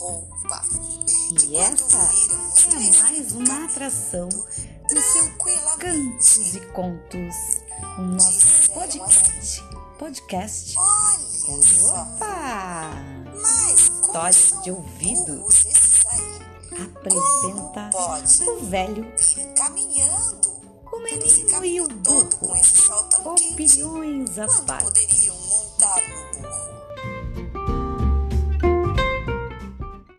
E essa é mais uma atração do seu Cantos e Contos, o nosso podcast. Podcast. Opa! Histórias de ouvidos Apresenta o velho, o menino e o burro. Opiniões à parte.